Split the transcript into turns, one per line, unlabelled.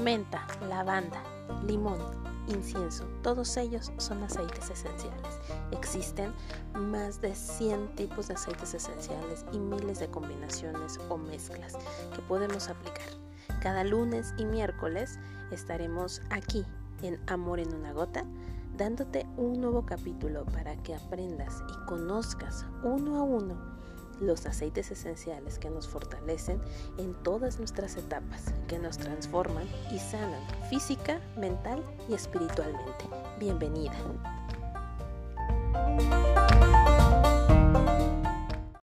menta, lavanda, limón, incienso, todos ellos son aceites esenciales. Existen más de 100 tipos de aceites esenciales y miles de combinaciones o mezclas que podemos aplicar. Cada lunes y miércoles estaremos aquí en Amor en una gota, dándote un nuevo capítulo para que aprendas y conozcas uno a uno los aceites esenciales que nos fortalecen en todas nuestras etapas, que nos transforman y sanan física, mental y espiritualmente. Bienvenida.